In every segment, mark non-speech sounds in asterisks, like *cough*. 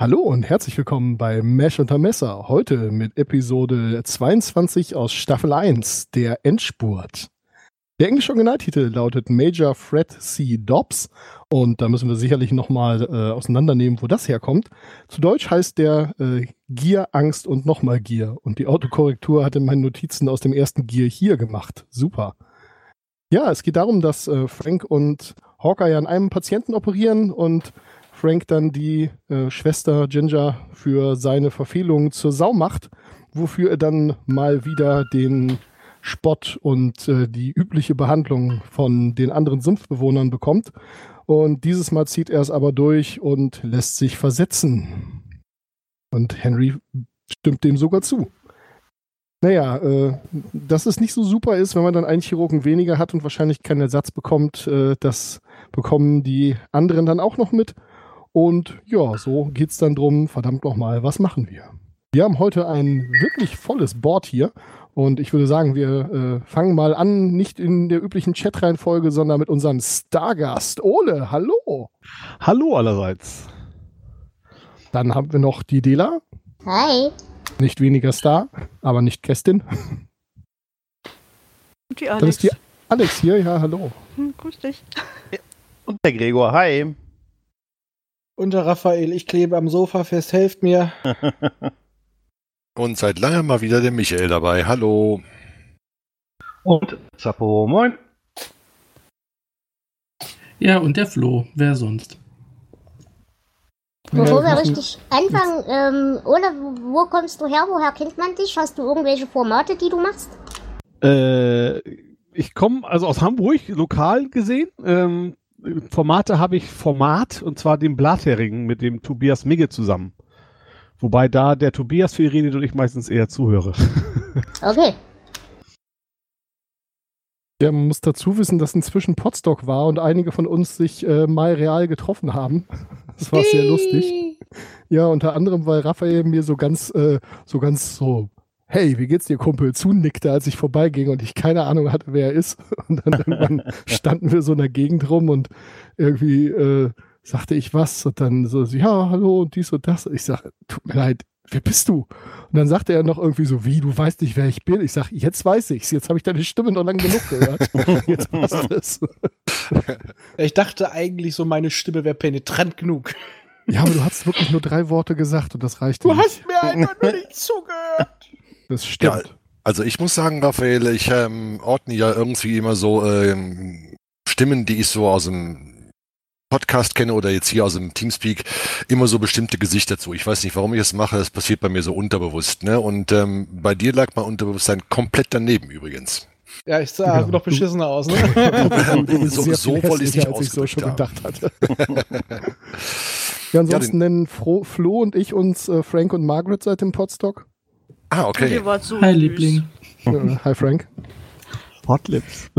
Hallo und herzlich willkommen bei Mesh unter Messer. Heute mit Episode 22 aus Staffel 1, der Endspurt. Der englische Originaltitel lautet Major Fred C. Dobbs und da müssen wir sicherlich nochmal äh, auseinandernehmen, wo das herkommt. Zu Deutsch heißt der äh, Gier, Angst und nochmal Gier und die Autokorrektur hatte meine Notizen aus dem ersten Gier hier gemacht. Super. Ja, es geht darum, dass äh, Frank und Hawkeye an einem Patienten operieren und Frank dann die äh, Schwester Ginger für seine Verfehlungen zur Sau macht, wofür er dann mal wieder den Spott und äh, die übliche Behandlung von den anderen Sumpfbewohnern bekommt. Und dieses Mal zieht er es aber durch und lässt sich versetzen. Und Henry stimmt dem sogar zu. Naja, äh, dass es nicht so super ist, wenn man dann einen Chirurgen weniger hat und wahrscheinlich keinen Ersatz bekommt, äh, das bekommen die anderen dann auch noch mit. Und ja, so geht es dann drum, verdammt nochmal, was machen wir? Wir haben heute ein wirklich volles Board hier und ich würde sagen, wir äh, fangen mal an, nicht in der üblichen Chat-Reihenfolge, sondern mit unserem Stargast. Ole, hallo. Hallo allerseits. Dann haben wir noch die Dela. Hi. Nicht weniger Star, aber nicht Kästin. Und die Alex. Dann ist die Alex hier, ja, hallo. Hm, grüß dich. Und der Gregor, hi. Und der Raphael, ich klebe am Sofa fest, helft mir. *laughs* Und seit langem mal wieder der Michael dabei. Hallo. Und Zappo, moin. Ja, und der Flo. Wer sonst? Bevor wir richtig anfangen, ähm, Ole, wo wo kommst du her? Woher kennt man dich? Hast du irgendwelche Formate, die du machst? Äh, ich komme also aus Hamburg, lokal gesehen. Ähm, Formate habe ich Format, und zwar den Blathering mit dem Tobias Migge zusammen. Wobei da der Tobias viel redet und ich meistens eher zuhöre. *laughs* Okay. Ja, man muss dazu wissen, dass inzwischen Potstock war und einige von uns sich äh, mal real getroffen haben. *laughs* Das war sehr lustig. Ja, unter anderem, weil Raphael mir so ganz, äh, so ganz so, hey, wie geht's dir, Kumpel, zunickte, als ich vorbeiging und ich keine Ahnung hatte, wer er ist. *laughs* Und dann irgendwann standen wir so in der Gegend rum und irgendwie äh, sagte ich was und dann so, ja, hallo und dies und das. Ich sage, tut mir leid, wer bist du? Und dann sagte er noch irgendwie so, wie, du weißt nicht, wer ich bin? Ich sage, jetzt weiß ich's, jetzt habe ich deine Stimme noch lange genug gehört. *laughs* Jetzt passt es. Ich dachte eigentlich so, meine Stimme wäre penetrant genug. Ja, aber du hast wirklich nur drei Worte gesagt und das reicht Du nicht. hast mir einfach nur nicht zugehört. Das stimmt. Also ich muss sagen, Raphael, ich ähm, ordne ja irgendwie immer so ähm, Stimmen, die ich so aus dem Podcast kenne oder jetzt hier aus dem Teamspeak, immer so bestimmte Gesichter zu. Ich weiß nicht, warum ich das mache, das passiert bei mir so unterbewusst. Ne? Und ähm, bei dir lag mein Unterbewusstsein komplett daneben übrigens. Ja, ich sah Ja, noch beschissener aus, ne? *laughs* So- sehr so wollte ich nicht hässlicher, als ich so schon ausgedrückt gedacht hatte. *laughs* ja, ansonsten nennen Fro Flo und ich uns äh, Frank und Margaret seit dem Podstock. Ah, okay. So Hi, süß. Liebling. Äh, hi Frank. Hotlips.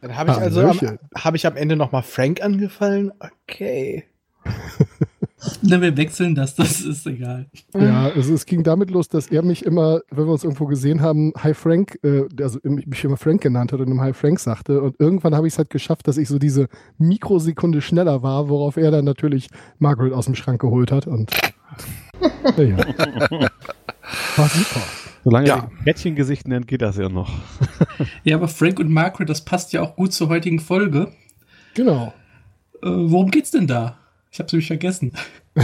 Dann habe ich also am, hab ich am Ende nochmal Frank angefallen. Okay. *laughs* Na, wir wechseln das, das ist egal. Ja, also es ging damit los, dass er mich immer, wenn wir uns irgendwo gesehen haben, Hi Frank, äh, also mich immer Frank genannt hat und ihm Hi Frank sagte. Und irgendwann habe ich es halt geschafft, dass ich so diese Mikrosekunde schneller war, worauf er dann natürlich Margaret aus dem Schrank geholt hat. Und *laughs* ja, war super. Solange Ja. er den Bettchengesicht nennt, geht das ja noch. Ja, aber Frank und Margaret, das passt ja auch gut zur heutigen Folge. Genau. Äh, worum geht's denn da? Ich hab's nämlich vergessen. *laughs*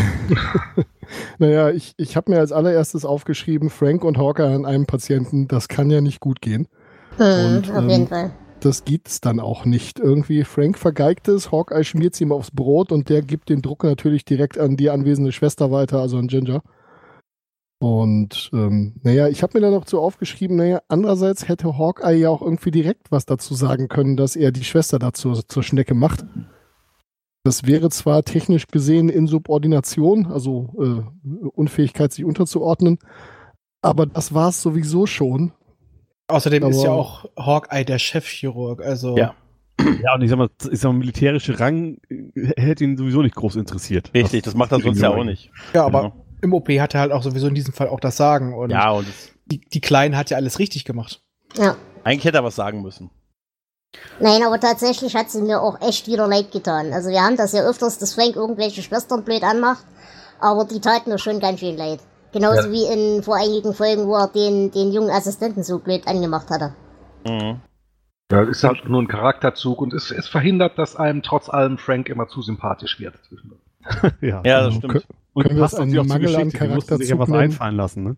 Naja, ich, ich habe mir als allererstes aufgeschrieben, Frank und Hawker an einem Patienten, das kann ja nicht gut gehen. Hm, Und, auf ähm, jeden Fall. Das geht's dann auch nicht. Irgendwie Frank vergeigt es, Hawkeye schmiert ihm aufs Brot und der gibt den Druck natürlich direkt an die anwesende Schwester weiter, also an Ginger. Und ähm, naja, ich habe mir dann noch so aufgeschrieben, naja, andererseits hätte Hawkeye ja auch irgendwie direkt was dazu sagen können, dass er die Schwester dazu zur Schnecke macht. Das wäre zwar technisch gesehen Insubordination, also äh, Unfähigkeit, sich unterzuordnen, aber das war es sowieso schon. Außerdem ist Aber- ja auch Hawkeye der Chefchirurg. Also Ja. *clears throat* Ja, und ich sag mal, ich sag mal militärische Rang äh, hätte ihn sowieso nicht groß interessiert. Richtig, das macht er sonst ja auch nicht. Ja, aber Genau. Im OP hat er halt auch sowieso in diesem Fall auch das Sagen. Und Ja, und die, die Kleinen hat ja alles richtig gemacht. Ja. eigentlich hätte er was sagen müssen. Nein, aber tatsächlich hat sie mir auch echt wieder leid getan. Also wir haben das ja öfters, dass Frank irgendwelche Schwestern blöd anmacht, aber die taten mir schon ganz schön leid. Genauso Ja. wie in vor einigen Folgen, wo er den, den jungen Assistenten so blöd angemacht hatte. Mhm. Ja, ist halt nur ein Charakterzug und es, es verhindert, dass einem trotz allem Frank immer zu sympathisch wird. *laughs* Ja, Ja, das Also, stimmt. und können wir passt das einen Mangel an mussten sich ja was einfallen lassen. Ne?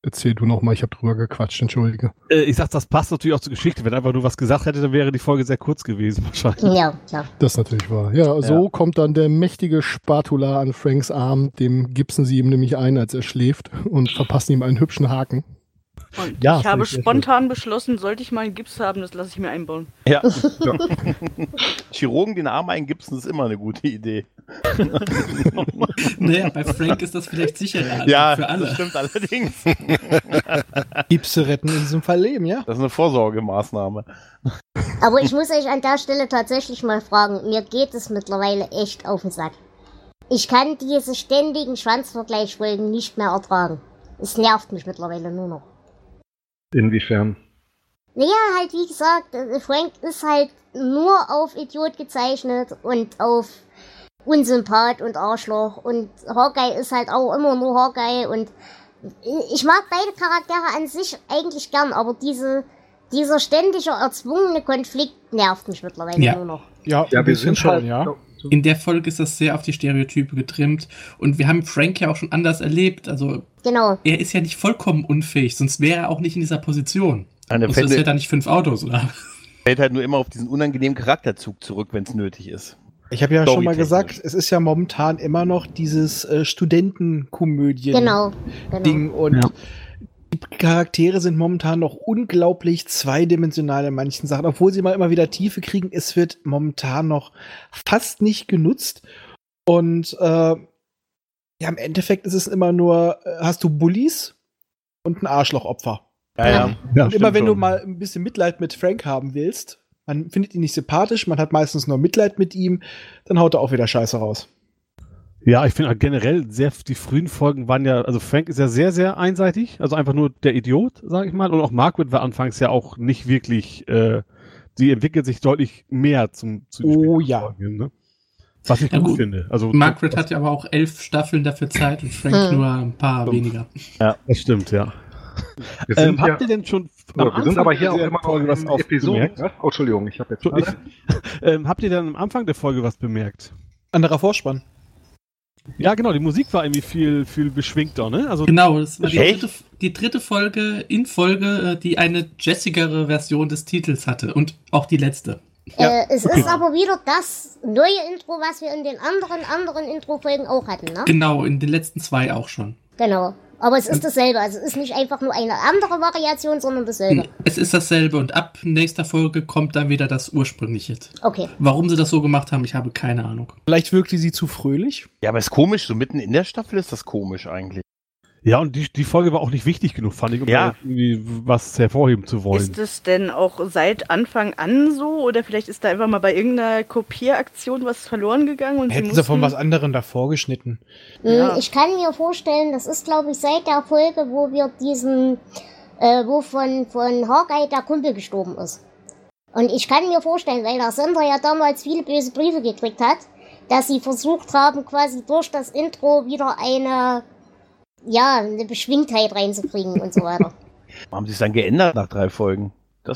Erzähl du noch mal, ich habe drüber gequatscht, entschuldige. Äh, ich sag, das passt natürlich auch zur Geschichte. Wenn einfach nur was gesagt hätte, dann wäre die Folge sehr kurz gewesen *laughs* wahrscheinlich. Ja, klar. Das natürlich war. Ja, so kommt dann der mächtige Spatula an Franks Arm, dem gipsen sie ihm nämlich ein, als er schläft und verpassen ihm einen hübschen Haken. Und Ja, ich habe spontan beschlossen, sollte ich mal einen Gips haben, das lasse ich mir einbauen. Ja. *laughs* Chirurgen den Arm eingipsen ist immer eine gute Idee. *laughs* Naja, bei Frank ist das vielleicht sicherer als ja, für das alle. stimmt allerdings. *laughs* Gipse retten in diesem Fall Leben, ja? Das ist eine Vorsorgemaßnahme. Aber ich muss euch an der Stelle tatsächlich mal fragen, mir geht es mittlerweile echt auf den Sack. Ich kann diese ständigen Schwanzvergleichsfolgen nicht mehr ertragen. Es nervt mich mittlerweile nur noch. Inwiefern? Naja, halt wie gesagt, äh, Frank ist halt nur auf Idiot gezeichnet und auf Unsympath und Arschloch und Hawkeye ist halt auch immer nur Hawkeye und ich mag beide Charaktere an sich eigentlich gern, aber diese, dieser ständige erzwungene Konflikt nervt mich mittlerweile Ja. nur noch. Ja, Ja, ein wir bisschen sind schon, halt, ja. In der Folge ist das sehr auf die Stereotype getrimmt. Und wir haben Frank ja auch schon anders erlebt. Also Genau. er ist ja nicht vollkommen unfähig, sonst wäre er auch nicht in dieser Position. Und sonst fällt, hätte er nicht fünf Autos, oder? fällt halt nur immer auf diesen unangenehmen Charakterzug zurück, wenn es nötig ist. Ich habe ja schon mal gesagt, es ist ja momentan immer noch dieses äh, Studentenkomödien-Ding. Genau. genau. Und Ja. die Charaktere sind momentan noch unglaublich zweidimensional in manchen Sachen, obwohl sie mal immer wieder Tiefe kriegen. Es wird momentan noch fast nicht genutzt. Und äh, ja, im Endeffekt ist es immer nur, äh, hast du Bullies und ein Arschlochopfer. Ja, ja. Ja, Und immer wenn du mal ein bisschen Mitleid mit Frank haben willst, man findet ihn nicht sympathisch, man hat meistens nur Mitleid mit ihm, dann haut er auch wieder Scheiße raus. Ja, ich finde generell sehr, die frühen Folgen waren ja, also Frank ist ja sehr, sehr einseitig, also einfach nur der Idiot, sage ich mal. Und auch Margaret war anfangs ja auch nicht wirklich, äh, sie entwickelt sich deutlich mehr zum, zu Oh ja. Folgen ne? Was ich Ja, gut gut. finde. Also, Margaret hat ja aber auch elf Staffeln dafür Zeit und Frank Hm. nur ein paar Fünf. weniger. Das stimmt, ja. Wir sind, Ähm, ja, habt ihr denn schon so, wir sind aber hier auch der immer noch Folge was Episoden. bemerkt? Ja? Oh, Entschuldigung, ich habe jetzt Ich, ähm, habt ihr dann am Anfang der Folge was bemerkt? Anderer Vorspann. Ja, genau, die Musik war irgendwie viel, viel beschwingter, ne? Also, Genau, das war die dritte, die dritte Folge in Folge, äh, die eine jessigere Version des Titels hatte. Und auch die letzte. Ja. Äh, es ist aber wieder das neue Intro, was wir in den anderen, anderen Intro-Folgen auch hatten, ne? Genau, in den letzten zwei auch schon. Genau. Aber es ist dasselbe. Also es ist nicht einfach nur eine andere Variation, sondern dasselbe. Es ist dasselbe und ab nächster Folge kommt dann wieder das ursprüngliche. Okay. Warum sie das so gemacht haben, ich habe keine Ahnung. Vielleicht wirkte sie zu fröhlich. Ja, aber ist komisch, so mitten in der Staffel ist das komisch eigentlich. Ja, und die, die Folge war auch nicht wichtig genug, fand ich, um Ja. irgendwie was hervorheben zu wollen. Ist es denn auch seit Anfang an so? Oder vielleicht ist da einfach mal bei irgendeiner Kopieraktion was verloren gegangen? Und Hätten sie sie von was anderem davor geschnitten. Ja. Mm, Ich kann mir vorstellen, das ist, glaube ich, seit der Folge, wo wir diesen, äh, wo von, von Hawkeye der Kumpel gestorben ist. Und ich kann mir vorstellen, weil der Sender ja damals viele böse Briefe gekriegt hat, dass sie versucht haben, quasi durch das Intro wieder eine, ja, eine Beschwingtheit reinzukriegen und so weiter. *laughs* Haben sie es dann geändert nach drei Folgen?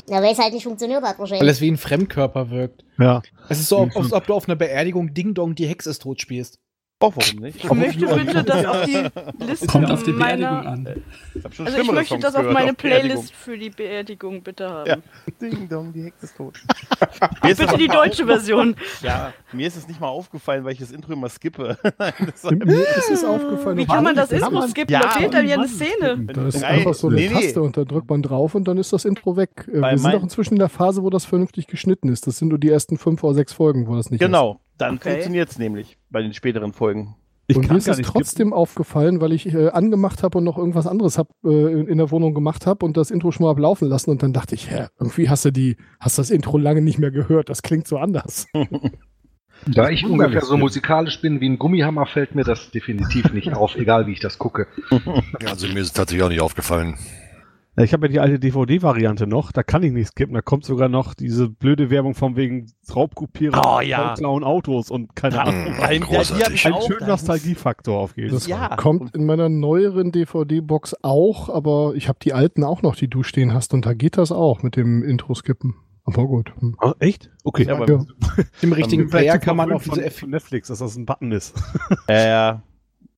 Ja, weil es halt nicht funktioniert hat Weil wahrscheinlich. es wie ein Fremdkörper wirkt. Ja. Es ist so, ob- als ob du auf einer Beerdigung Ding Dong die Hexe ist tot spielst. Oh, warum nicht? Ich möchte bitte das auf die Liste Kommt auf die Beerdigung meiner... an. Ich hab schon Also ich möchte Songs das auf meine. Playlist für die Beerdigung bitte haben. Ja. Ding dong, die Hexe ist tot. Ach, bitte die deutsche Version. Ja, mir ist es nicht mal aufgefallen, weil ich das Intro immer skippe. *laughs* Mir ist es aufgefallen. Wie kann man das Intro man- skippen? Ja, da fehlt dann ja eine. Szene. Da ist Nein, einfach so eine nee. Taste und da drückt man drauf und dann ist das Intro weg. Äh, Bei Wir sind auch inzwischen in der Phase, wo das vernünftig geschnitten ist. Das sind nur die ersten fünf oder sechs Folgen, wo das nicht genau, dann Okay. funktioniert es nämlich bei den späteren Folgen. Ich und kann mir ist es trotzdem aufgefallen, weil ich äh, angemacht habe und noch irgendwas anderes hab, äh, in, in der Wohnung gemacht habe und das Intro schon mal hab laufen lassen und dann dachte ich, hä, irgendwie hast du die, hast das Intro lange nicht mehr gehört. Das klingt so anders. *laughs* Da ich ungefähr so musikalisch bin wie ein Gummihammer, fällt mir das definitiv nicht *laughs* auf, egal wie ich das gucke. Ja, also mir ist es tatsächlich auch nicht aufgefallen. Ich habe ja die alte DVD-Variante noch, da kann ich nicht skippen. Da kommt sogar noch diese blöde Werbung von wegen Raubkopieren, Oh, ja. klauen Autos und keine Ahnung. Ja, hab ich Ein auch schöner. Nostalgiefaktor auf jeden Das Fall. Ja. kommt in meiner neueren DVD-Box auch, aber ich habe die alten auch noch, die du stehen hast und da geht das auch mit dem Intro-Skippen. Aber gut. Hm. Ah, echt? Okay. Ja, aber Ja. Im richtigen Player kann man auf diese von, F von Netflix, dass das ein Button ist. Ja, ja. *laughs*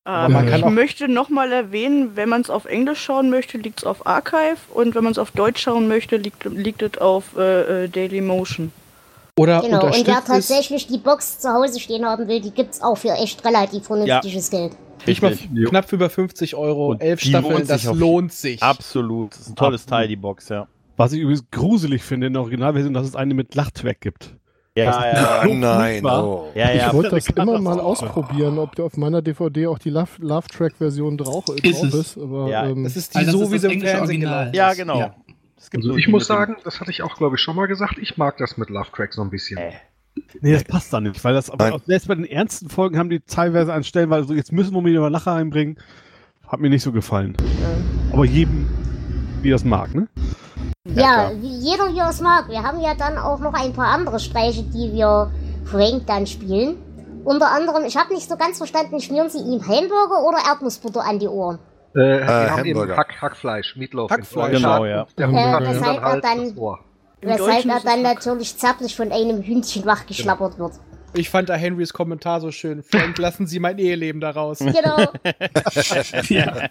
Ja, kann ich möchte nochmal erwähnen, wenn man es auf Englisch schauen möchte, liegt es auf Archive und wenn man es auf Deutsch schauen möchte, liegt, liegt es auf äh, äh, Dailymotion. oder Genau, und wer es. tatsächlich die Box zu Hause stehen haben will, die gibt's auch für echt relativ vernünftiges Geld. Ich mal Richtig. knapp über 50 Euro, Und elf Staffeln, lohnt das sich lohnt sich. Absolut. Das ist ein tolles Absolut. Teil, die Box, ja. Was ich übrigens gruselig finde in der Originalversion, dass es eine mit Lachtrack gibt. Ja, ja, Ah, nein, oh. ja. Ich ja. wollte das immer mal ausprobieren, ob auf meiner DVD auch die Love, Love Track Version drauf, äh, Ist drauf es. ist. Aber Ja. ähm, Das ist die das so, wie sie im Fernsehen gelaufen ja, genau. Ja. Also ich muss sagen, das hatte ich auch, glaube ich, schon mal gesagt, ich mag das mit Love Track so ein bisschen. Äh. Nee, das passt da nicht, weil das aber selbst bei den ernsten Folgen haben die teilweise an Stellen, weil so jetzt müssen wir wieder mal Lacher einbringen. Hat mir nicht so gefallen. Aber jedem, wie das mag, ne? Ja, wie jeder hier es mag. Wir haben ja dann auch noch ein paar andere Streiche, die wir Frank dann spielen. Unter anderem, ich habe nicht so ganz verstanden, schmieren sie ihm Hamburger oder Erdnussbutter an die Ohren? Äh, wir haben Hamburger. eben Hack, Hackfleisch, Meatloaf. Hackfleisch. Genau, ja. Äh, hat weshalb dann er halt dann- Weshalb er dann natürlich zärtlich von einem Hündchen wachgeschlappert wird. Ich fand da Henrys Kommentar so schön. Frank, lassen Sie mein Eheleben daraus. Genau. *laughs* Ja.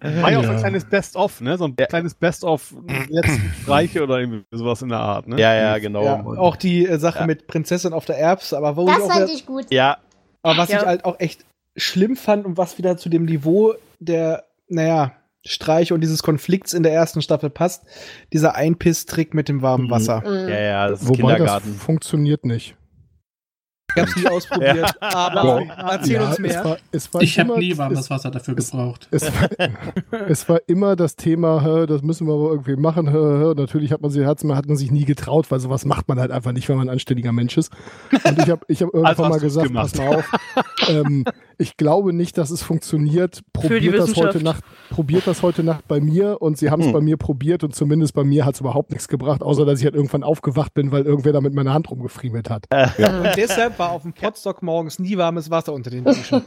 War ja auch so ein kleines Best-of, ne? So ein Ja. kleines Best-of letzten Streiche oder irgendwie sowas in der Art, ne? Ja, ja, genau. Ja, auch die äh, Sache Ja. mit Prinzessin auf der Erbs, aber wo ich Das auch fand ich gut. Ja, Aber was Ja. ich halt auch echt schlimm fand und was wieder zu dem Niveau der, naja, Streiche und dieses Konflikts in der ersten Staffel passt, dieser Einpiss-Trick mit dem warmen Mhm. Wasser. Mhm. ja, ja, das ist wobei das Kindergarten. funktioniert nicht. Ich hab's nie ausprobiert, aber erzähl uns Es mehr. war, es war Ich habe immer- nie warmes es, Wasser dafür gebraucht. es, war, *laughs* es war immer das Thema, das müssen wir aber irgendwie machen. Natürlich hat man, sich, hat, man, hat man sich nie getraut, weil sowas macht man halt einfach nicht, wenn man ein anständiger Mensch ist. Und ich habe ich hab *laughs* irgendwann Also mal gesagt, gemacht. pass mal auf, *laughs* ähm, ich glaube nicht, dass es funktioniert. Probiert das, heute. Nacht, probiert das heute Nacht bei mir und sie haben es Hm. bei mir probiert und zumindest bei mir hat es überhaupt nichts gebracht, außer dass ich halt irgendwann aufgewacht bin, weil irgendwer da mit meiner Hand rumgefriemelt hat. Und deshalb war auf dem Potstock morgens nie warmes Wasser unter den Duschen.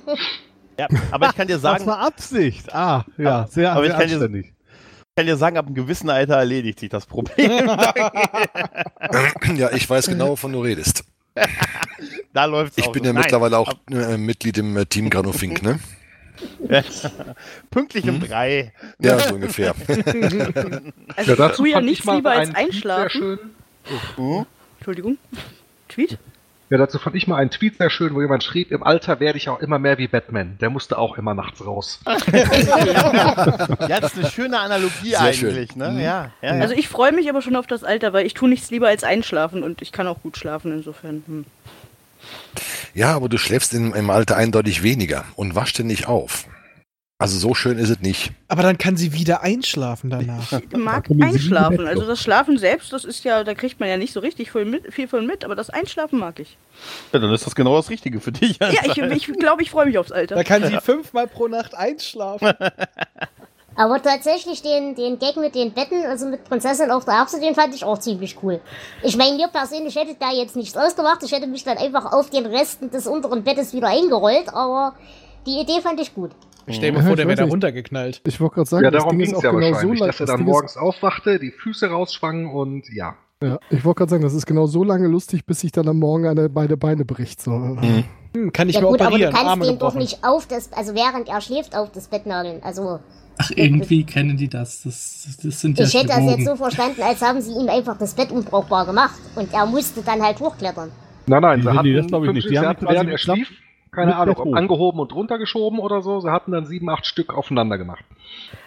Ja, aber ich kann dir Das sagen, war Absicht. Ah, ja, sehr, Aber ich sehr kann dir- anständig. ich kann dir sagen, ab einem gewissen Alter erledigt sich das Problem. *laughs* Ja, ich weiß genau, wovon du redest. Da läuft Ich bin ja mittlerweile auch äh, Mitglied im äh, Team Granofink, ne? *laughs* Pünktlich um drei. Ja, so ungefähr. *laughs* Also Ja, ich nichts mal lieber als einschlafen. schön. Hm? Entschuldigung. Tweet? Ja, dazu fand ich mal einen Tweet sehr schön, wo jemand schrieb, im Alter werde ich auch immer mehr wie Batman. Der musste auch immer nachts raus. *laughs* Ja, das ist eine schöne Analogie Sehr schön. eigentlich, ne? Mhm. Ja, ja, ja. Also ich freue mich aber schon auf das Alter, weil ich tue nichts lieber als einschlafen und ich kann auch gut schlafen insofern. Hm. Ja, aber du schläfst im, im Alter eindeutig weniger und waschst dich nicht auf. Also so schön ist es nicht. Aber dann kann sie wieder einschlafen danach. Ich mag einschlafen. Also das Schlafen selbst, das ist ja, da kriegt man ja nicht so richtig viel, mit, viel von mit, aber das Einschlafen mag ich. Ja, dann ist das genau das Richtige für dich. Ja, ich glaube, ich, glaub, ich freue mich aufs Da Alter. kann sie fünfmal pro Nacht einschlafen. *laughs* Aber tatsächlich den, den Gag mit den Betten, also mit Prinzessin auf der Erbse, den fand ich auch ziemlich cool. Ich meine, mir persönlich hätte da jetzt nichts ausgemacht. Ich hätte mich dann einfach auf den Resten des unteren Bettes wieder eingerollt, aber die Idee fand ich gut. Stell dir Ja, mal vor, ich der wäre da runtergeknallt. Ich wollte gerade sagen, ja, das darum Ding ging ist es auch ja genau so wahrscheinlich, lang. dass er das dann Ding ist- morgens aufwachte, die Füße rausschwang und ja. Ja, ich wollte gerade sagen, das ist genau so lange lustig, bis sich dann am Morgen eine beide Beine bricht. So. Hm, kann ich ja mir gut, aber du operieren, kannst Arme den doch nicht auf das, also während er schläft, auf das Bett nageln. Also Ach, irgendwie kennen die das. Das, das sind ja ich hätte das jetzt so verstanden, als haben sie ihm einfach das Bett unbrauchbar gemacht und er musste dann halt hochklettern. Nein, nein, sie hatten das glaub ich nicht. Die sie haben hatten, quasi während er schlief, keine Mit Ahnung, ob angehoben und runtergeschoben oder so. Sie hatten dann sieben, acht Stück aufeinander gemacht.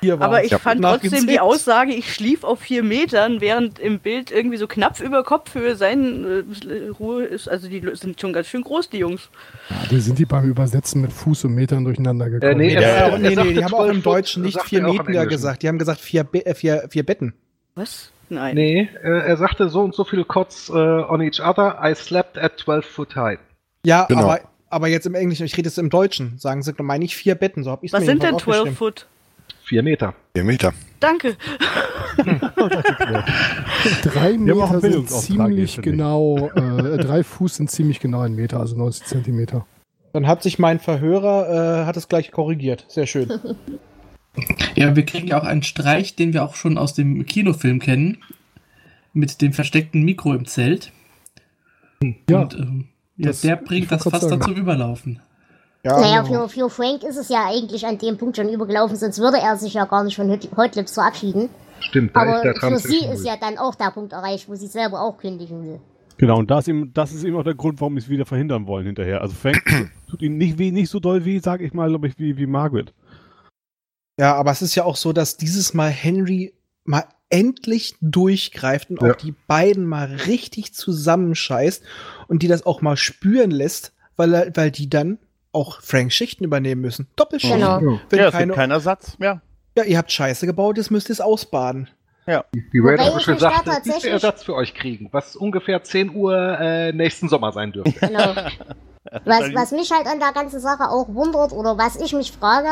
Hier Aber ich fand trotzdem die. Aussage, ich schlief auf vier Metern, während im Bild irgendwie so knapp über Kopfhöhe sein äh, Ruhe ist. Also die sind schon ganz schön groß, die Jungs. Ja, die sind die beim Übersetzen mit Fuß und Metern durcheinander gekommen. Äh, nee, Ja, er- ja, er nee, nee, die haben auch 12 im Deutschen nicht vier er Meter gesagt. Die haben gesagt vier, Be äh, vier, vier Betten. Was? Nein. Nee, äh, er sagte so und so viel Cots äh, on each other. I slept at 12 foot high. Ja, Genau. aber, aber jetzt im Englischen, ich rede jetzt im Deutschen, sagen sie, meine ich vier Betten. So hab ich's Was mir sind denn jedenfalls 12 aufgeschrieben. Foot? Vier Meter. Vier Meter. Danke. *laughs* Drei haben auch Meter sind ziemlich ich. genau, äh, drei Fuß sind ziemlich genau ein Meter, also 90 Zentimeter. Dann hat sich mein Verhörer, äh, hat es gleich korrigiert. Sehr schön. *laughs* Ja, wir kriegen ja auch einen Streich, den wir auch schon aus dem Kinofilm kennen. Mit dem versteckten Mikro im Zelt. Ja, Und ähm, ja, der bringt das fast zum Überlaufen. Ja, Naja, genau. für, für Frank ist es ja eigentlich an dem Punkt schon übergelaufen, sonst würde er sich ja gar nicht von Hot Hot Lips verabschieden. Stimmt, da ist der Aber für sie ist ja dann auch der Punkt erreicht, wo sie selber auch kündigen will. Genau, und das, ihm, das ist eben auch der Grund, warum sie es wieder verhindern wollen hinterher. Also Frank *clears throat* tut ihnen nicht, weh, nicht so doll weh, sag ich mal, glaube ich, wie, wie Margaret. Ja, aber es ist ja auch so, dass dieses Mal Henry mal endlich durchgreift und Ja. auch die beiden mal richtig zusammenscheißt und die das auch mal spüren lässt, weil, er, weil die dann auch Franks Schichten übernehmen müssen. Doppelschichten. Genau. Wenn ja, keine, keinen Ersatz. Ja. ja, ihr habt Scheiße gebaut, jetzt müsst ihr es ausbaden. Wie Wobei Ray ich auch schon sagte, wir Ersatz für euch kriegen, was ungefähr 10 Uhr äh, nächsten Sommer sein dürfte. Genau. *laughs* Was, was mich halt an der ganzen Sache auch wundert oder was ich mich frage,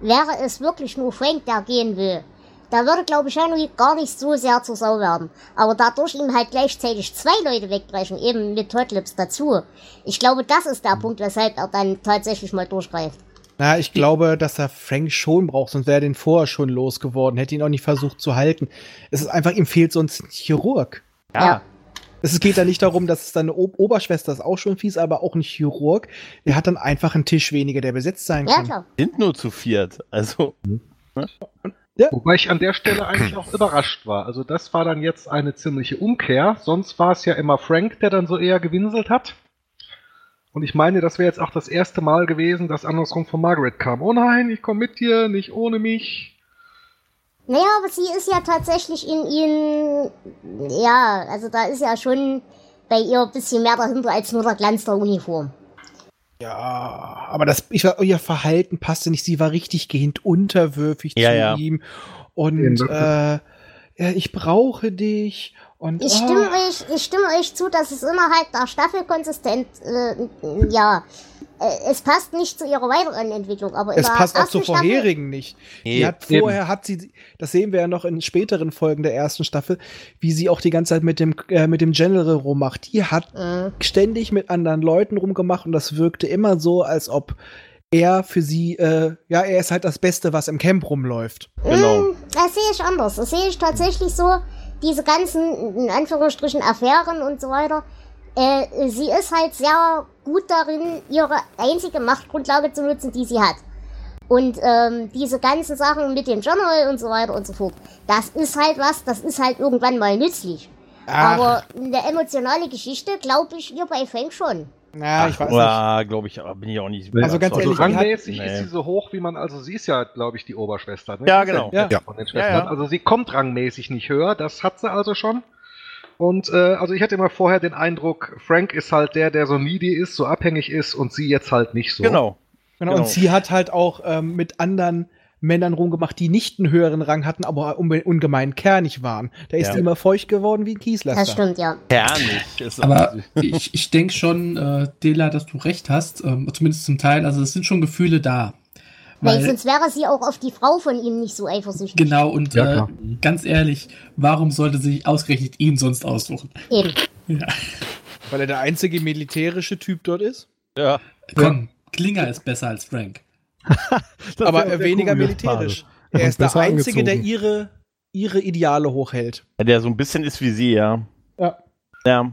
wäre es wirklich nur Frank, der gehen will. Da würde, glaube ich, Henry gar nicht so sehr zur Sau werden. Aber dadurch ihm halt gleichzeitig zwei Leute wegbrechen, eben mit Hotlips dazu. Ich glaube, das ist der Punkt, weshalb er dann tatsächlich mal durchgreift. Na, ich glaube, dass er Frank schon braucht, sonst wäre er den vorher schon losgeworden, hätte ihn auch nicht versucht zu halten. Es ist einfach, ihm fehlt sonst ein Chirurg. Ja. Es geht da nicht darum, dass es seine o Oberschwester ist auch schon fies, aber auch ein Chirurg. Der hat dann einfach einen Tisch weniger, der besetzt sein Ja, kann. klar. Sind nur zu viert. Also, Wobei ich an der Stelle *clears throat* eigentlich auch überrascht war. Also das war dann jetzt eine ziemliche Umkehr. Sonst war es ja immer Frank, der dann so eher gewinselt hat. Und ich meine, das wäre jetzt auch das erste Mal gewesen, dass andersrum von Margaret kam. Oh nein, ich komme mit dir, nicht ohne mich. Naja, aber sie ist ja tatsächlich in ihn, ja, also da ist ja schon bei ihr ein bisschen mehr dahinter als nur der Glanz der Uniform. Ja, aber das, ich war, ihr Verhalten passte nicht. Sie war richtig gehend unterwürfig Ja, zu ja. ihm. Und äh, ja, ich brauche dich. Und Ich ah, stimme euch, ich stimme euch zu, dass es innerhalb der Staffel konsistent, äh, ja, es passt nicht zu ihrer weiteren Entwicklung, aber es passt auch zur Staffel, vorherigen nicht. Nee, Die hat vorher hat sie, das sehen wir ja noch in späteren Folgen der ersten Staffel, wie sie auch die ganze Zeit mit dem äh, mit dem General rummacht. Die hat Mhm. ständig mit anderen Leuten rumgemacht und das wirkte immer so, als ob er für sie, äh, ja, er ist halt das Beste, was im Camp rumläuft. Genau. Mm, Das sehe ich anders. Das sehe ich tatsächlich so, diese ganzen, in Anführungsstrichen, Affären und so weiter. Äh, sie ist halt sehr gut darin, ihre einzige Machtgrundlage zu nutzen, die sie hat. Und ähm, diese ganzen Sachen mit dem General und so weiter und so fort, das ist halt was, das ist halt irgendwann mal nützlich. Ach. Aber eine emotionale Geschichte glaube ich ihr bei Frank schon. Na, ich weiß nicht. ja, glaube ich, aber bin ich auch nicht. Also ganz Also ehrlich, rangmäßig Nee. ist sie so hoch, wie man, also sie ist ja, glaube ich, die Oberschwester. Ne? Ja, genau. Ja. Ja, ja. Also sie kommt rangmäßig nicht höher, das hat sie also schon. Und äh, also ich hatte immer vorher den Eindruck, Frank ist halt der, der so needy ist, so abhängig ist und sie jetzt halt nicht so. Genau. Genau, Genau. und sie hat halt auch ähm, mit anderen Männern rumgemacht, die nicht einen höheren Rang hatten, aber ungemein kernig waren. Da ist Ja. die immer feucht geworden wie ein Kieslaster. Das stimmt, ja. Herrlich. Ist *laughs* Aber ich, ich denke schon, äh, Dela, dass du recht hast, ähm, zumindest zum Teil. Also es sind schon Gefühle da. Weil, Weil, sonst wäre sie auch auf die Frau von ihm nicht so eifersüchtig. genau, und Ja, äh, ganz ehrlich, warum sollte sie sich ausgerechnet ihn sonst aussuchen? Eben. Ja. Weil er der einzige militärische Typ dort ist. ja. Komm, Klinger ist besser als Frank. *laughs* Aber weniger militärisch. Er ist der Einzige, der angezogen. ihre, ihre Ideale hochhält. Der so ein bisschen ist wie sie, ja. Ja. Ja.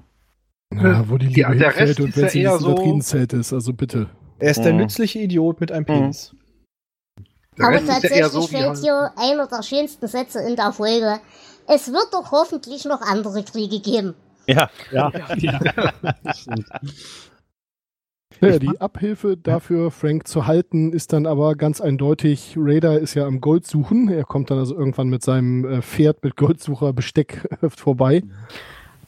Ja, wo die Ja, Liebe der hinfällt und wenn ja sie nicht so- übertrieben zählt ist, also bitte. Er ist der Mhm. nützliche Idiot mit einem Penis. Der Aber Rest ja tatsächlich eher so fällt hier einer der schönsten Sätze in der Folge. Es wird doch hoffentlich noch andere Kriege geben. Ja. Ja, Ja. *laughs* Ich die Abhilfe dafür, Frank zu halten, ist dann aber ganz eindeutig, Raider ist ja am Gold suchen. Er kommt dann also irgendwann mit seinem äh, Pferd mit Goldsucher Besteck *laughs* vorbei.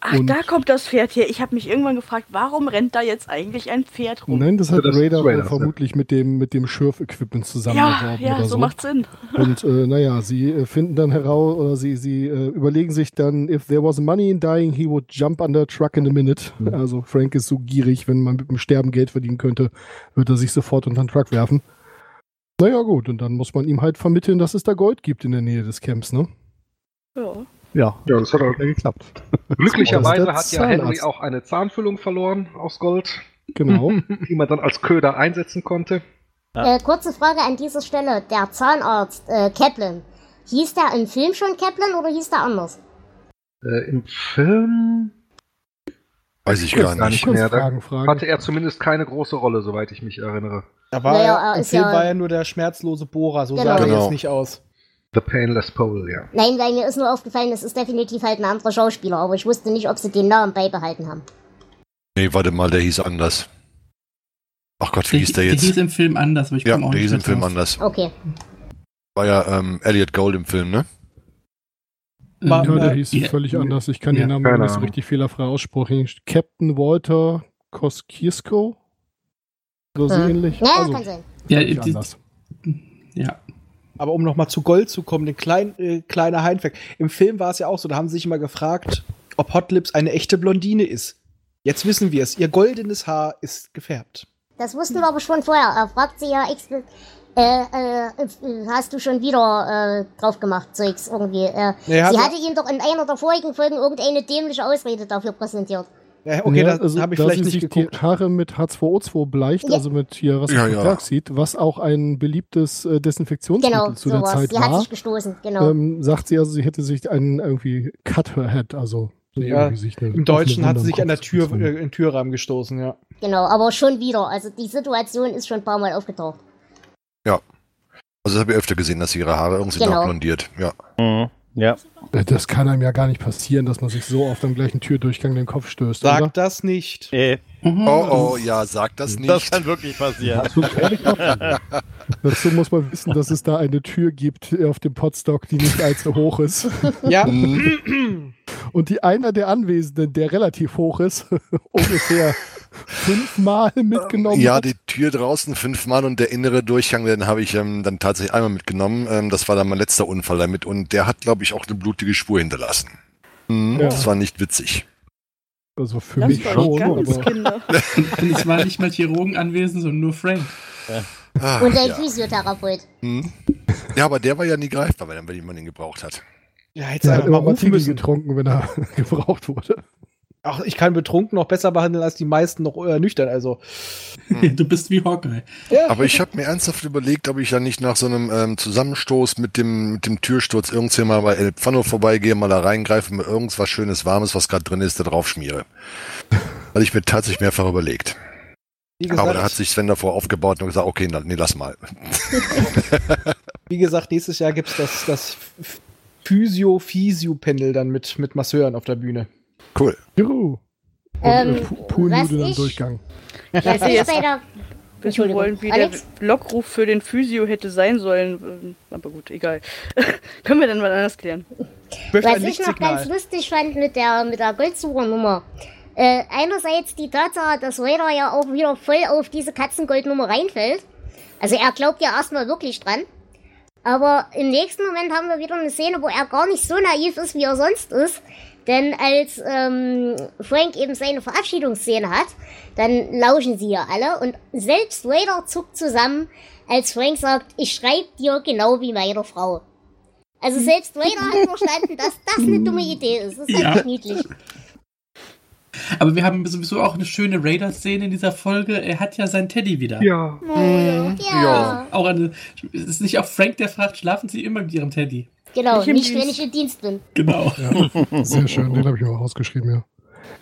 Ach, Und- da kommt das Pferd her. Ich habe mich irgendwann gefragt, warum rennt da jetzt eigentlich ein Pferd rum? Nein, das hat Ja, das Raiders, wohl vermutlich mit dem, mit dem Schürf-Equipment ja, zusammengeworfen ja, oder so so. macht Sinn. Und äh, naja, sie äh, finden dann heraus, oder sie, sie äh, überlegen sich dann, if there was money in dying, he would jump under truck in a minute. Also Frank ist so gierig, wenn man mit dem Sterben Geld verdienen könnte, wird er sich sofort unter den Truck werfen. Naja gut, und dann muss man ihm halt vermitteln, dass es da Gold gibt in der Nähe des Camps, ne? Ja. Ja, Ja, das hat ja geklappt. Glücklicherweise hat ja Henry Zahnarzt. auch eine Zahnfüllung verloren aus Gold, Genau. *laughs* die man dann als Köder einsetzen konnte. Äh, kurze Frage an dieser Stelle. Der Zahnarzt äh, Kaplan. Hieß der im Film schon Kaplan oder hieß der anders? Äh, Im Film Weiß ich gar nicht. mehr, da Fragen, Fragen. hatte er zumindest keine große Rolle, soweit ich mich erinnere. Da war Naja, er, im Film ja- war er nur der schmerzlose Bohrer, so Genau. sah er Genau. jetzt nicht aus. The Painless Pole, ja. Nein, weil mir ist nur aufgefallen, das ist definitiv halt ein anderer Schauspieler, aber ich wusste nicht, ob sie den Namen beibehalten haben. Nee, warte mal, der hieß anders. Ach Gott, wie hieß der Der jetzt? hieß im Film anders, aber ich Ja, komme auch der nicht hieß im Film drauf. anders. Okay. War ja ähm, Elliot Gold im Film, ne? War- Ja, der hieß ja. völlig anders. Ich kann Ja, den Namen nicht so Ahnung. richtig fehlerfrei aussprechen. Captain Walter Koskiesko? Oder so Hm. ähnlich. Ja, also, kann sein. Ja, völlig die- anders. ja. Aber um nochmal zu Gold zu kommen, den klein, äh, kleiner Heinfleck. Im Film war es ja auch so, da haben sie sich immer gefragt, ob Hot Lips eine echte Blondine ist. Jetzt wissen wir es. Ihr goldenes Haar ist gefärbt. Das wussten wir aber schon vorher. Er fragt sie ja extra. Äh, äh, äh, hast du schon wieder äh, drauf gemacht, Zeugs irgendwie. Äh, Ja, sie hat- hatte ihm doch in einer der vorigen Folgen irgendeine dämliche Ausrede dafür präsentiert. Ja, okay, Ja, das also, habe ich da vielleicht sie nicht sich geguckt. die Haare mit H2O2 bleicht, Ja. also mit hier was Ja, ja. sieht, was auch ein beliebtes äh, Desinfektionsmittel Genau, zu der sowas. Zeit Sie hat war. sich gestoßen, genau. Ähm, sagt sie also, sie hätte sich einen irgendwie cut her head, also so Ja, irgendwie sich eine Im Deutschen hat sie sich an der Tür, äh, in den Türrahmen gestoßen, ja. Genau, aber schon wieder. Also die Situation ist schon ein paar Mal aufgetaucht. Also das habe ich öfter gesehen, dass sie ihre Haare irgendwie Genau. noch blondiert. Ja. Mhm. Ja. Äh, Das kann einem ja gar nicht passieren, dass man sich so auf dem gleichen Türdurchgang den Kopf stößt, Sag oder? das nicht. Äh, Mhm. Oh, oh, ja, sag das nicht. das kann wirklich passieren. *laughs* Dazu muss man wissen, dass es da eine Tür gibt auf dem Potstock, die nicht allzu hoch ist. Ja, Mhm. Und die einer der Anwesenden, der relativ hoch ist, *laughs* ungefähr fünfmal mitgenommen Ja, hat. die Tür draußen fünfmal und der innere Durchgang, den habe ich ähm, dann tatsächlich einmal mitgenommen. Ähm, das war dann mein letzter Unfall damit und der hat, glaube ich, auch eine blutige Spur hinterlassen. Mhm, Ja. Das war nicht witzig. Also für Das mich war schon, aber. Und es *laughs* war nicht mal Chirurgen anwesend, sondern nur Frank. Ah, Und ein ja. Physiotherapeut. Mhm. ja, aber der war ja nie greifbar, wenn, wenn man ihn gebraucht hat. ja hätte der er hat einfach immer Martini getrunken, wenn er *laughs* gebraucht wurde. Ach, ich kann betrunken noch besser behandeln als die meisten noch äh, nüchtern, also. Du bist wie Hawkeye. Ja. Aber ich habe mir ernsthaft überlegt, ob ich ja nicht nach so einem ähm, Zusammenstoß mit dem, mit dem Türsturz irgendwann mal bei El Pfanno vorbeigehe, mal da reingreife, mir irgendwas Schönes, Warmes, was gerade drin ist, da drauf schmiere. Weil ich mir tatsächlich mehrfach überlegt. Wie gesagt, Aber da hat sich Sven davor aufgebaut und gesagt, okay, na, nee, lass mal. *laughs* wie gesagt, nächstes Jahr gibt's das, das Physio-Physio-Pendel dann mit, mit Masseuren auf der Bühne. Cool. Juhu. Und Ähm, äh, Pu- Poolnudeln was am Durchgang. Was ich jetzt bei der. wissen wollen, wie Alex? der Lockruf für den Physio hätte sein sollen. Ähm, Aber gut, egal. *laughs* Können wir dann mal anders klären. Was ich noch ganz lustig fand mit der, mit der Goldsuchernummer. Äh, einerseits die Tatsache, dass Raider ja auch wieder voll auf diese Katzengoldnummer reinfällt. Also er glaubt ja erstmal wirklich dran. Aber im nächsten Moment haben wir wieder eine Szene, wo er gar nicht so naiv ist, wie er sonst ist. Denn als ähm, Frank eben seine Verabschiedungsszene hat, dann lauschen sie ja alle und selbst Raider zuckt zusammen, als Frank sagt, ich schreibe dir genau wie meine Frau. Also selbst Raider hat verstanden, dass das eine dumme Idee ist. Das ist Ja. halt niedlich. Aber wir haben sowieso auch eine schöne Raider-Szene in dieser Folge. Er hat ja seinen Teddy wieder. Ja. Ja, Auch eine, es ist nicht auch Frank, der fragt, schlafen Sie immer mit Ihrem Teddy? Genau. Nicht Nicht, wenn ich im Dienst bin. Genau. *laughs* Sehr schön, den habe ich auch rausgeschrieben, ja.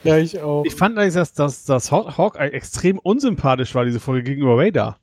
Ja, ich auch. Ich fand eigentlich, dass, dass, dass Haw- Hawkeye extrem unsympathisch war, diese Folge gegenüber Vader.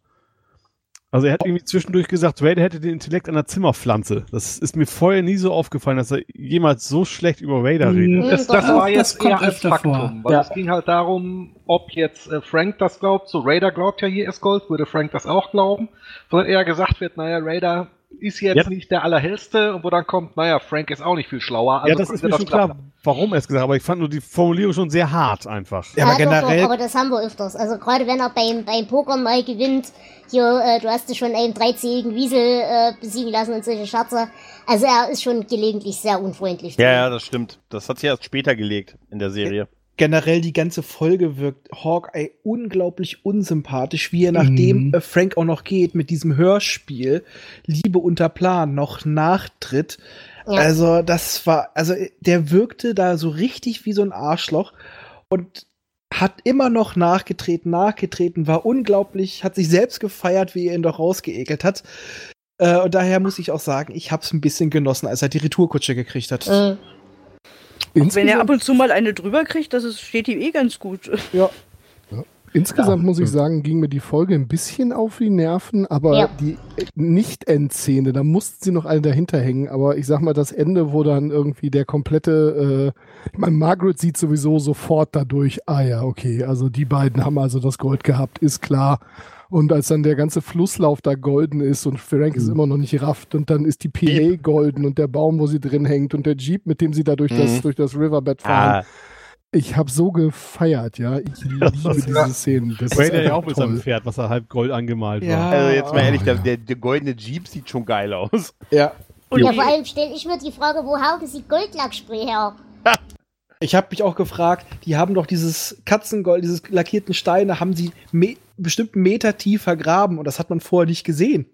Also er hat irgendwie zwischendurch gesagt, Vader hätte den Intellekt einer Zimmerpflanze. Das ist mir vorher nie so aufgefallen, dass er jemals so schlecht über Vader redet. Das, doch, das doch, war das jetzt kommt eher als Faktum, weil Ja. es ging halt darum, ob jetzt äh, Frank das glaubt, so Raider glaubt ja hier ist Gold, würde Frank das auch glauben, sondern eher gesagt wird, naja, Raider ist jetzt Ja. nicht der allerhellste und wo dann kommt, naja, Frank ist auch nicht viel schlauer. ja, das ist mir schon klar, warum er es gesagt hat, aber ich fand nur die Formulierung schon sehr hart einfach. Ja, aber doch, generell- Doch, aber das haben wir öfters. Also gerade wenn er beim, beim Poker mal gewinnt, hier, äh, du hast dich schon einen dreizähligen Wiesel äh, besiegen lassen und solche Scherze. Also er ist schon gelegentlich sehr unfreundlich. Ja, ja, das stimmt. Das hat sich erst später gelegt in der Serie. Generell die ganze Folge wirkt Hawkeye unglaublich unsympathisch, wie er nachdem Mhm. äh, Frank auch noch geht mit diesem Hörspiel Liebe unter Plan noch nachtritt. Ja. Also das war, also der wirkte da so richtig wie so ein Arschloch und hat immer noch nachgetreten, nachgetreten, war unglaublich, hat sich selbst gefeiert, wie er ihn doch rausgeekelt hat. Äh, und daher muss ich auch sagen, ich hab's ein bisschen genossen, als er die Retourkutsche gekriegt hat. Mhm. Wenn er ab und zu mal eine drüber kriegt, das ist, steht ihm eh ganz gut. *laughs* Ja. insgesamt muss ich sagen, ging mir die Folge ein bisschen auf die Nerven, aber Ja. die äh, Nicht-Endszene, da mussten sie noch alle dahinter hängen. Aber ich sag mal, das Ende, wo dann irgendwie der komplette, äh, ich meine, Margaret sieht sowieso sofort dadurch, ah ja, okay, also die beiden haben also das Gold gehabt, ist klar. Und als dann der ganze Flusslauf da golden ist und Frank ist immer noch nicht rafft und dann ist die PA golden und der Baum, wo sie drin hängt und der Jeep, mit dem sie da durch, das, Mhm. durch das Riverbed fahren. Ah, Ich habe so gefeiert, ja. Ich *laughs* liebe diese Szenen. Das ist Vader ja auch mit seinem toll. Pferd, was er halb Gold angemalt Ja. war. also jetzt mal Oh, ehrlich, der, ja. der, der goldene Jeep sieht schon geil aus. Ja. Und Ja, vor allem stelle ich mir die Frage, wo haben sie Goldlackspray her? *laughs* Ich habe mich auch gefragt, die haben doch dieses Katzengold, dieses lackierten Steine, haben sie me bestimmt einen Meter tief vergraben und das hat man vorher nicht gesehen.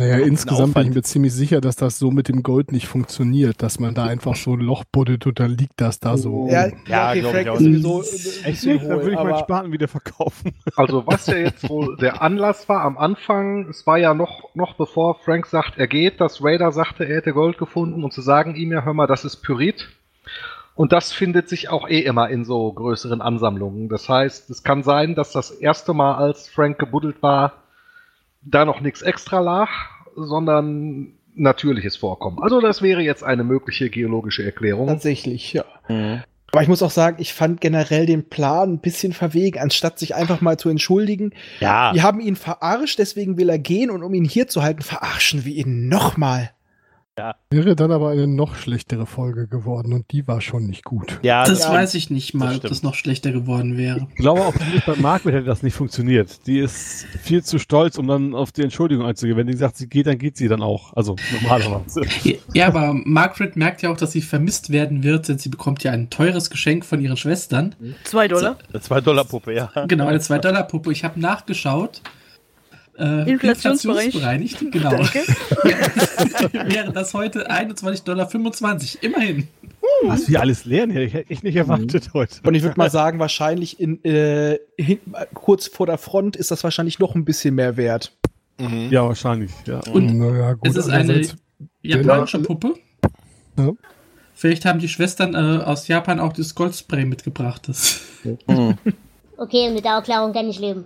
Naja, Ja, insgesamt bin ich mir ziemlich sicher, dass das so mit dem Gold nicht funktioniert, dass man da einfach so ein Loch buddelt und dann liegt das da so. Ja, Ja, ja okay, glaub Frank ich auch. ist sowieso Echt nicht? Dann würde ich meinen Spaten wieder verkaufen. Also was ja jetzt wohl der Anlass war am Anfang, es war ja noch, noch bevor Frank sagt, er geht, dass Raider sagte, er hätte Gold gefunden und zu sagen ihm ja, hör mal, das ist Pyrit. Und das findet sich auch eh immer in so größeren Ansammlungen. Das heißt, es kann sein, dass das erste Mal, als Frank gebuddelt war, da noch nichts extra lag, sondern natürliches Vorkommen. Also das wäre jetzt eine mögliche geologische Erklärung. tatsächlich, ja. Mhm. Aber ich muss auch sagen, ich fand generell den Plan ein bisschen verwegen, anstatt sich einfach mal zu entschuldigen. Ja, Wir haben ihn verarscht, deswegen will er gehen und um ihn hier zu halten, verarschen wir ihn nochmal. Wäre dann aber eine noch schlechtere Folge geworden und die war schon nicht gut. ja, Das ja. weiß ich nicht mal, das ob das noch schlechter geworden wäre. Ich glaube, auch nicht bei Margaret hätte das nicht funktioniert. Die ist viel zu stolz, um dann auf die Entschuldigung einzugehen. Wenn die sagt, sie geht, dann geht sie dann auch. Also normalerweise. Ja, aber Margaret merkt ja auch, dass sie vermisst werden wird, denn sie bekommt ja ein teures Geschenk von ihren Schwestern. Zwei Dollar. Eine 2-Dollar-Puppe, ja. Genau, eine 2-Dollar-Puppe. Ich habe nachgeschaut. Äh, Inflationsbereinigt. inflationsbereinigt, *laughs* Genau. *laughs* Wäre das heute 21,25 Dollar. Immerhin. Was wir alles lernen, hätte ich echt nicht erwartet heute. Und ich würde mal sagen, wahrscheinlich in, äh, hin, kurz vor der Front ist das wahrscheinlich noch ein bisschen mehr wert. Mhm. Ja, wahrscheinlich. Ja. Und naja, gut. es ist eine japanische Puppe. Ja. Vielleicht haben die Schwestern äh, aus Japan auch das Goldspray mitgebracht. Das. Mhm. *laughs* Okay, mit der Erklärung kann ich leben.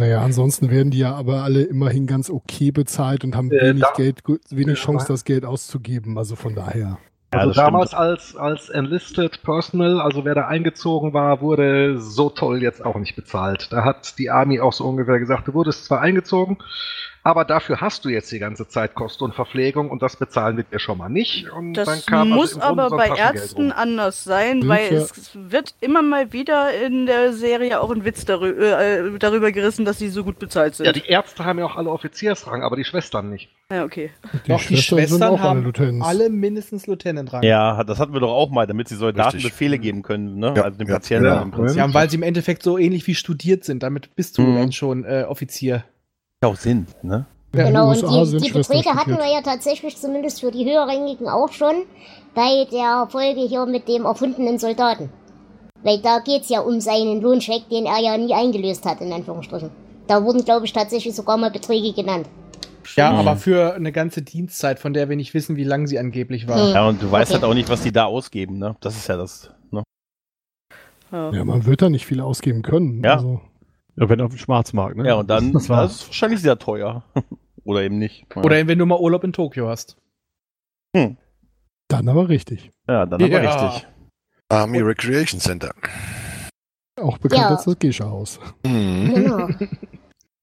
Naja, ansonsten werden die ja aber alle immerhin ganz okay bezahlt und haben Äh, wenig da- Geld, wenig Ja. Chance, das Geld auszugeben. Also von daher. Ja, Also stimmt. damals als, als Enlisted Personal, also wer da eingezogen war, wurde so toll jetzt auch nicht bezahlt. Da hat die Army auch so ungefähr gesagt, du wurdest zwar eingezogen, aber dafür hast du jetzt die ganze Zeit Kost und Verpflegung und das bezahlen wir dir schon mal nicht. Und dann Das kam also muss Grunde aber so bei Ärzten rum. anders sein, weil ja- es wird immer mal wieder in der Serie auch ein Witz darü äh, darüber gerissen, dass sie so gut bezahlt sind. Ja, die Ärzte haben ja auch alle Offiziersrang, aber die Schwestern nicht. Ja, okay. Doch, die Schwestern auch alle haben Lieutenants. alle mindestens Lieutenant-Rang. Ja, das hatten wir doch auch mal, damit sie Soldaten Richtig. Befehle geben können, ne? Ja, also den ja, Patienten ja. im Prinzip. Ja, weil sie im Endeffekt so ähnlich wie studiert sind, damit bist du Mhm. dann schon äh, Offizier. Ja, auch Sinn, ne? Ja, genau, und die, sind die Beträge hatten wir ja tatsächlich zumindest für die höherrangigen auch schon bei der Folge hier mit dem erfundenen Soldaten. Weil da geht's ja um seinen Lohncheck, den er ja nie eingelöst hat, in Anführungsstrichen. Da wurden, glaube ich, tatsächlich sogar mal Beträge genannt. Ja, Mhm. aber für eine ganze Dienstzeit, von der wir nicht wissen, wie lang sie angeblich war. Mhm. Ja, und du weißt Okay. halt auch nicht, was die da ausgeben, ne? Das ist ja das, ne? Ja. Ja, man wird da nicht viel ausgeben können. Ja. Also, Ja, wenn auf dem Schwarzmarkt, ne? Ja, und dann Das war- das ist wahrscheinlich sehr teuer. *laughs* Oder eben nicht. Ja. Oder wenn du mal Urlaub in Tokio hast. Dann aber richtig. ja, dann aber Ja. richtig. Army Recreation Center. Auch bekannt Ja. als das Geisha-Haus. Mhm. Genau. *laughs*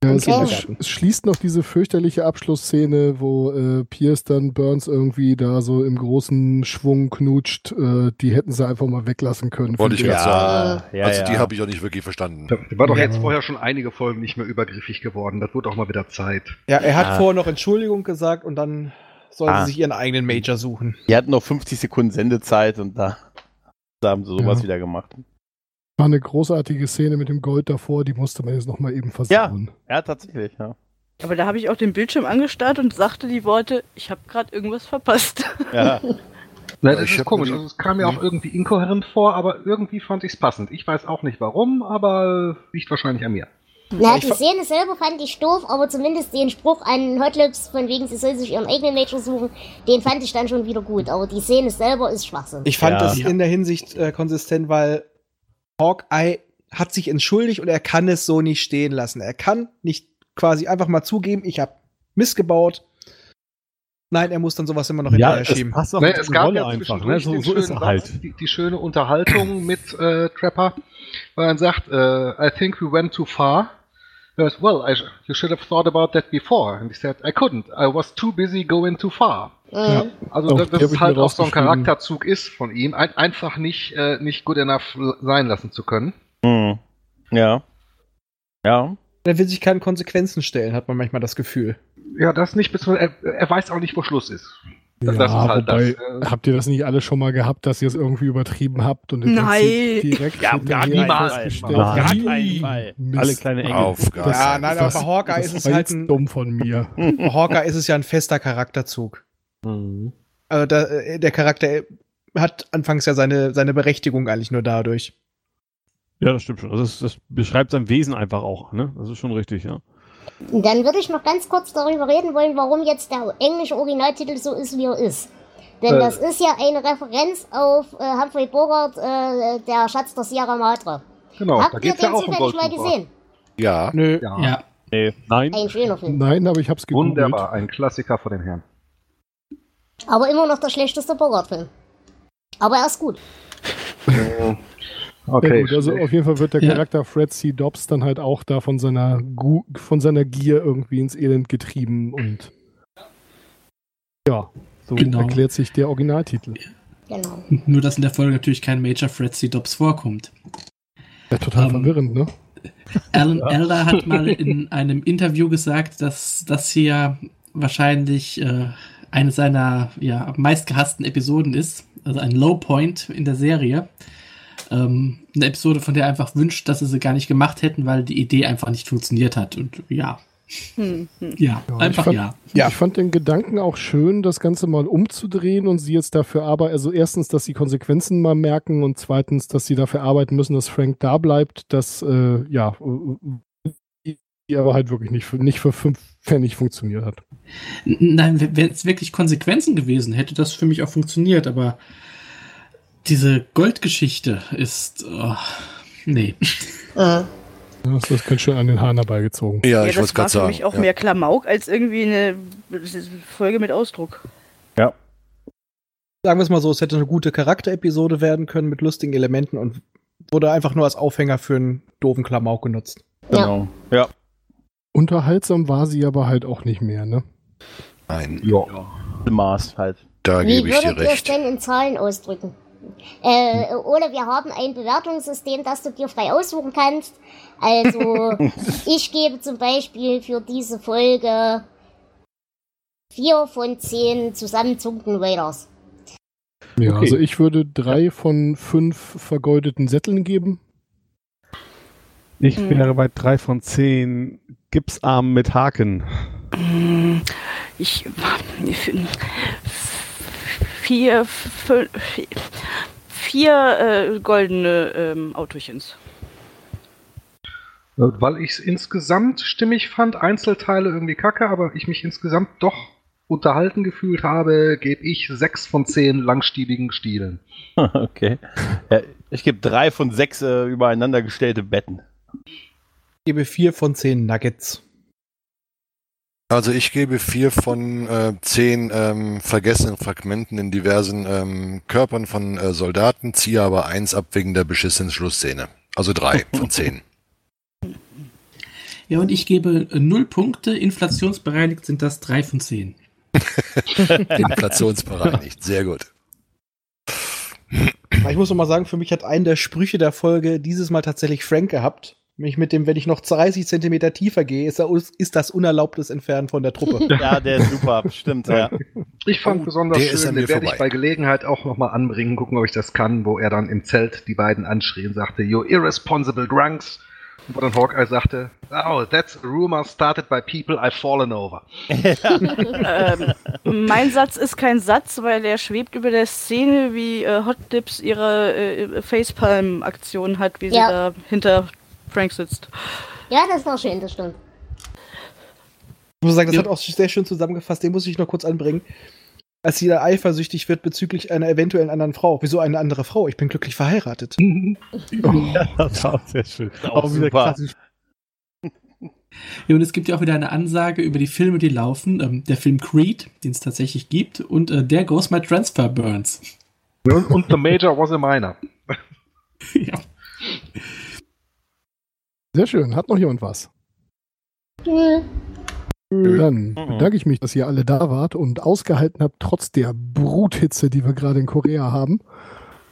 Ja, es, sch- es schließt noch diese fürchterliche Abschlussszene, wo äh, Pierce dann Burns irgendwie da so im großen Schwung knutscht. Äh, die hätten sie einfach mal weglassen können. Wollte ich gerade sagen. ja, also ja. die habe ich auch nicht wirklich verstanden. Da war doch Ja. jetzt vorher schon einige Folgen nicht mehr übergriffig geworden. Das wird auch mal wieder Zeit. Ja, er hat Ah. vorher noch Entschuldigung gesagt und dann soll Ah. sie sich ihren eigenen Major suchen. Die hatten noch 50 Sekunden Sendezeit und da, da haben sie sowas Ja. wieder gemacht. War eine großartige Szene mit dem Gold davor, die musste man jetzt noch mal eben versuchen. Ja, tatsächlich, ja. Aber da habe ich auch den Bildschirm angestarrt und sagte die Worte, ich habe gerade irgendwas verpasst. ja. *laughs* Ja, das ich ist komisch. Also, es kam mir auch irgendwie inkohärent vor, aber irgendwie fand ich es passend. Ich weiß auch nicht warum, aber liegt wahrscheinlich an mir. Na, Ich die Szene selber fand ich doof, aber zumindest den Spruch an Hotlips, von wegen sie soll sich ihren eigenen Major suchen, den fand ich dann schon wieder gut. Aber die Szene selber ist Schwachsinn. Ich fand Ja. das Ja. in der Hinsicht äh, konsistent, weil Hawkeye hat sich entschuldigt und er kann es so nicht stehen lassen. Er kann nicht quasi einfach mal zugeben, ich habe missgebaut. Nein, er muss dann sowas immer noch ja, hinterher es schieben. passt auch Ne, mit es gab Rolle ja einfach, ne? So, so ist er halt. Satz, die, die schöne Unterhaltung *laughs* mit äh, Trapper, wo er sagt, äh, I think we went too far. He goes, well, I, you should have thought about that before. And he said, I couldn't. I was too busy going too far. Mhm. Also, Auch dass das ich halt auch so ein. Charakterzug ist von ihm, ein, einfach nicht, äh, nicht good enough sein lassen zu können. Hm. Ja. Ja. Er will sich keine Konsequenzen stellen, hat man manchmal das Gefühl. Ja, das nicht, beziehungsweise er, er weiß auch nicht, wo Schluss ist. Das, Ja, das ist halt wobei, das. Äh, habt ihr das nicht alle schon mal gehabt, dass ihr es irgendwie übertrieben habt und im Nein. Prinzip direkt Ja, gar niemals. gar keinen Fall. Mist, Alle kleine Engel. Auf gar Das- ja, keinen nein, Fall. aber bei Hawkeye das ist es halt jetzt ein, dumm von mir. bei *laughs* Hawkeye ist es ja ein fester Charakterzug. Also da, äh, der Charakter hat anfangs ja seine, seine Berechtigung eigentlich nur dadurch. Ja, das stimmt schon. Also das, das beschreibt sein Wesen einfach auch, ne? Das ist schon richtig, ja. Dann würde ich noch ganz kurz darüber reden wollen, warum jetzt der englische Originaltitel so ist, wie er ist. Denn Äh. das ist ja eine Referenz auf äh, Humphrey Bogart, äh, der Schatz der Sierra Madre. genau, da Habt ihr geht's ja den auch um zufällig mal gesehen? Ja. Nö. Ja. Ja. Nee. Nein. Ein schöner Film. Nein, aber ich hab's gegoogelt. Wunderbar, ein Klassiker von den Herren. Aber immer noch der schlechteste Bogart-Film. Aber er ist gut. Ja, gut, also auf jeden Fall wird der Ja. Charakter Fred C. Dobbs dann halt auch da von seiner, Gu von seiner Gier irgendwie ins Elend getrieben und ja, so Genau. erklärt sich der Originaltitel. Genau. Nur, dass in der Folge natürlich kein Major Fred C. Dobbs vorkommt. Ja, total Ähm, verwirrend, ne? Alan Elder hat mal *laughs* in einem Interview gesagt, dass das hier wahrscheinlich äh, eine seiner ja, am meistgehassten Episoden ist. Also ein Low Point in der Serie. Ähm, eine Episode, von der er einfach wünscht, dass sie sie gar nicht gemacht hätten, weil die Idee einfach nicht funktioniert hat. Und ja, Hm, hm. ja, Ja, einfach ich fand- ja. Ja. Ich fand den Gedanken auch schön, das Ganze mal umzudrehen und sie jetzt dafür arbeiten, also erstens, dass sie Konsequenzen mal merken und zweitens, dass sie dafür arbeiten müssen, dass Frank da bleibt, dass, äh, ja, die aber halt wirklich nicht für, nicht für fünf Pfennig funktioniert hat. Nein, wenn es wirklich Konsequenzen gewesen, hätte das für mich auch funktioniert, aber diese Goldgeschichte ist. Oh, nee. Mhm. Das ist ganz schön an den Haaren herbeigezogen. Ja, Ja, ich wollte das war gerade für sagen. mich auch ja. mehr Klamauk als irgendwie eine Folge mit Ausdruck. Sagen wir es mal so, es hätte eine gute Charakterepisode werden können mit lustigen Elementen und wurde einfach nur als Aufhänger für einen doofen Klamauk genutzt. Genau. Ja. Unterhaltsam war sie aber halt auch nicht mehr, ne? Nein, Ja. Maß halt. da Wie gebe ich dir würdet ihr es recht. denn in Zahlen ausdrücken? Äh, oder wir haben ein Bewertungssystem, das du dir frei aussuchen kannst. Also, *laughs* ich gebe zum Beispiel für diese Folge vier von zehn zusammenzuckten Raiders. Ja, Okay. also ich würde drei von fünf vergeudeten Sätteln geben. Ich wäre bei drei von zehn Gipsarmen mit Haken. Hm, Ich. Vier. fün- Vier äh, goldene ähm, Autochens. Äh, Weil ich es insgesamt stimmig fand, Einzelteile irgendwie kacke, aber ich mich insgesamt doch unterhalten gefühlt habe, gebe ich sechs von zehn langstiebigen Stielen. *laughs* okay. Ja, ich gebe drei von sechs äh, übereinander gestellte Betten. Gebe vier von zehn Nuggets. Also ich gebe vier von äh, zehn ähm, vergessenen Fragmenten in diversen ähm, Körpern von äh, Soldaten, ziehe aber eins ab wegen der beschissenen Schlussszene. Also drei *laughs* von zehn. Ja, und ich gebe äh, null Punkte. Inflationsbereinigt sind das drei von zehn. *laughs* Inflationsbereinigt, sehr gut. Ich muss noch mal sagen, für mich hat einen der Sprüche der Folge dieses Mal tatsächlich Frank gehabt. Mich mit dem, wenn ich noch 30 Zentimeter tiefer gehe, ist, ist das unerlaubtes Entfernen von der Truppe. *laughs* Ja, der ist super, *laughs* stimmt, ja. Ich fand Oh, besonders schön, den werde ich bei Gelegenheit auch nochmal anbringen, gucken, ob ich das kann, wo er dann im Zelt die beiden anschrie und sagte, You irresponsible drunks. Und wo dann Hawkeye sagte, Oh, that's a rumor started by people I've fallen over. ähm, mein Satz ist kein Satz, weil er schwebt über der Szene, wie äh, Hot Dips ihre äh, Facepalm-Aktion hat, wie sie Ja. da hinter Frank sitzt. Ja, das war schön, das stimmt. Ich muss sagen, das Ja. hat auch sehr schön zusammengefasst, den muss ich noch kurz anbringen. Als sie da eifersüchtig wird bezüglich einer eventuellen anderen Frau. Wieso eine andere Frau? Ich bin glücklich verheiratet. *laughs* Ja, das war auch sehr schön. Auch Auch wieder klassisch. Ja, und es gibt ja auch wieder eine Ansage über die Filme, die laufen. Ähm, der Film Creed, den es tatsächlich gibt, und äh, der Goes My Transfer Burns. Und, und the Major was a minor. *laughs* ja. Sehr schön. Hat noch jemand was? Hm. Dann bedanke ich mich, dass ihr alle da wart und ausgehalten habt, trotz der Bruthitze, die wir gerade in Korea haben.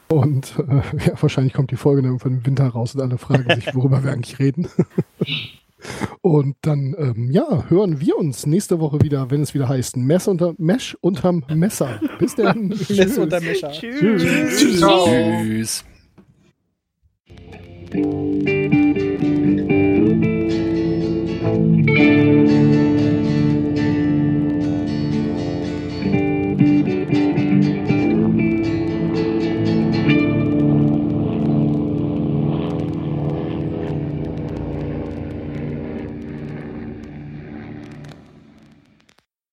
Und äh, ja, wahrscheinlich kommt die Folge dann irgendwann im Winter raus und alle fragen sich, worüber wir eigentlich reden. *laughs* und dann, ähm, ja, hören wir uns nächste Woche wieder, wenn es wieder heißt Mess unter Mesh unterm Messer. Bis dann. *laughs* Messer unter Messer. Tschüss. Tschüss. Tschüss. Tschüss. thank you.